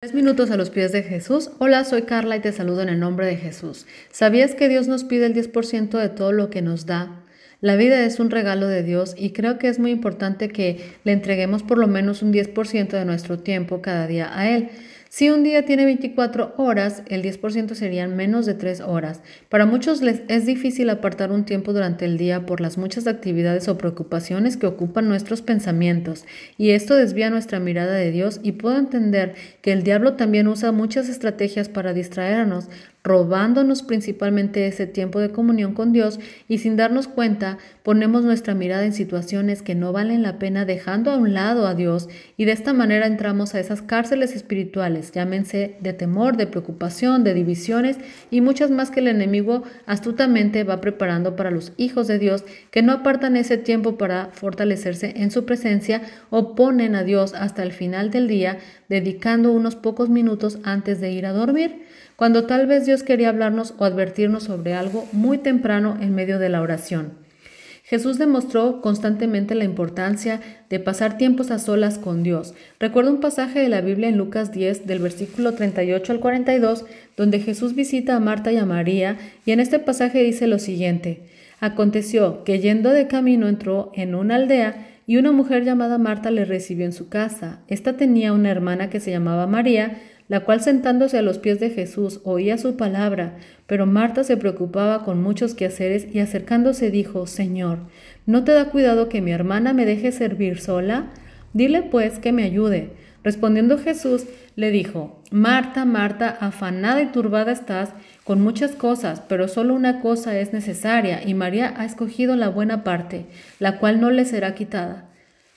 Tres minutos a los pies de Jesús. Hola, soy Carla y te saludo en el nombre de Jesús. ¿Sabías que Dios nos pide el 10% de todo lo que nos da? La vida es un regalo de Dios y creo que es muy importante que le entreguemos por lo menos un 10% de nuestro tiempo cada día a Él. Si un día tiene 24 horas, el 10% serían menos de 3 horas. Para muchos les es difícil apartar un tiempo durante el día por las muchas actividades o preocupaciones que ocupan nuestros pensamientos, y esto desvía nuestra mirada de Dios y puedo entender que el diablo también usa muchas estrategias para distraernos, robándonos principalmente ese tiempo de comunión con Dios y sin darnos cuenta ponemos nuestra mirada en situaciones que no valen la pena dejando a un lado a Dios. Y de esta manera entramos a esas cárceles espirituales, llámense de temor, de preocupación, de divisiones y muchas más que el enemigo astutamente va preparando para los hijos de Dios que no apartan ese tiempo para fortalecerse en su presencia o ponen a Dios hasta el final del día dedicando unos pocos minutos antes de ir a dormir cuando tal vez Dios quería hablarnos o advertirnos sobre algo muy temprano en medio de la oración. Jesús demostró constantemente la importancia de pasar tiempos a solas con Dios. Recuerdo un pasaje de la Biblia en Lucas 10, del versículo 38 al 42, donde Jesús visita a Marta y a María, y en este pasaje dice lo siguiente. Aconteció que yendo de camino entró en una aldea y una mujer llamada Marta le recibió en su casa. Esta tenía una hermana que se llamaba María, la cual sentándose a los pies de Jesús oía su palabra, pero Marta se preocupaba con muchos quehaceres y acercándose dijo, Señor, ¿no te da cuidado que mi hermana me deje servir sola? Dile pues que me ayude. Respondiendo Jesús, le dijo, Marta, Marta, afanada y turbada estás con muchas cosas, pero solo una cosa es necesaria, y María ha escogido la buena parte, la cual no le será quitada.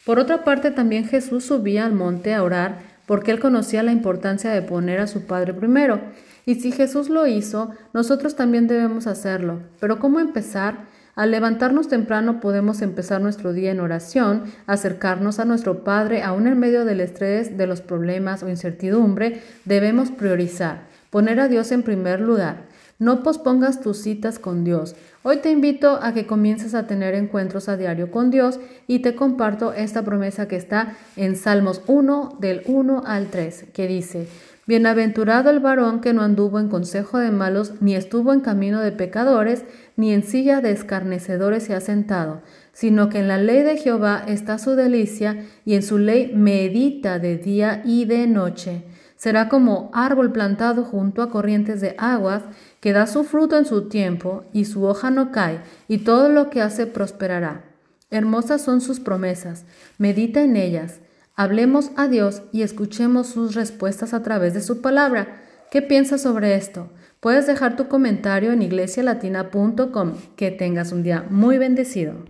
Por otra parte, también Jesús subía al monte a orar, porque él conocía la importancia de poner a su Padre primero. Y si Jesús lo hizo, nosotros también debemos hacerlo. Pero ¿cómo empezar? Al levantarnos temprano podemos empezar nuestro día en oración, acercarnos a nuestro Padre aún en medio del estrés, de los problemas o incertidumbre, debemos priorizar, poner a Dios en primer lugar. No pospongas tus citas con Dios. Hoy te invito a que comiences a tener encuentros a diario con Dios y te comparto esta promesa que está en Salmos 1 del 1 al 3, que dice, Bienaventurado el varón que no anduvo en consejo de malos, ni estuvo en camino de pecadores, ni en silla de escarnecedores se ha sentado, sino que en la ley de Jehová está su delicia, y en su ley medita de día y de noche. Será como árbol plantado junto a corrientes de aguas, que da su fruto en su tiempo, y su hoja no cae, y todo lo que hace prosperará. Hermosas son sus promesas, medita en ellas. Hablemos a Dios y escuchemos sus respuestas a través de su palabra. ¿Qué piensas sobre esto? Puedes dejar tu comentario en iglesialatina.com. Que tengas un día muy bendecido.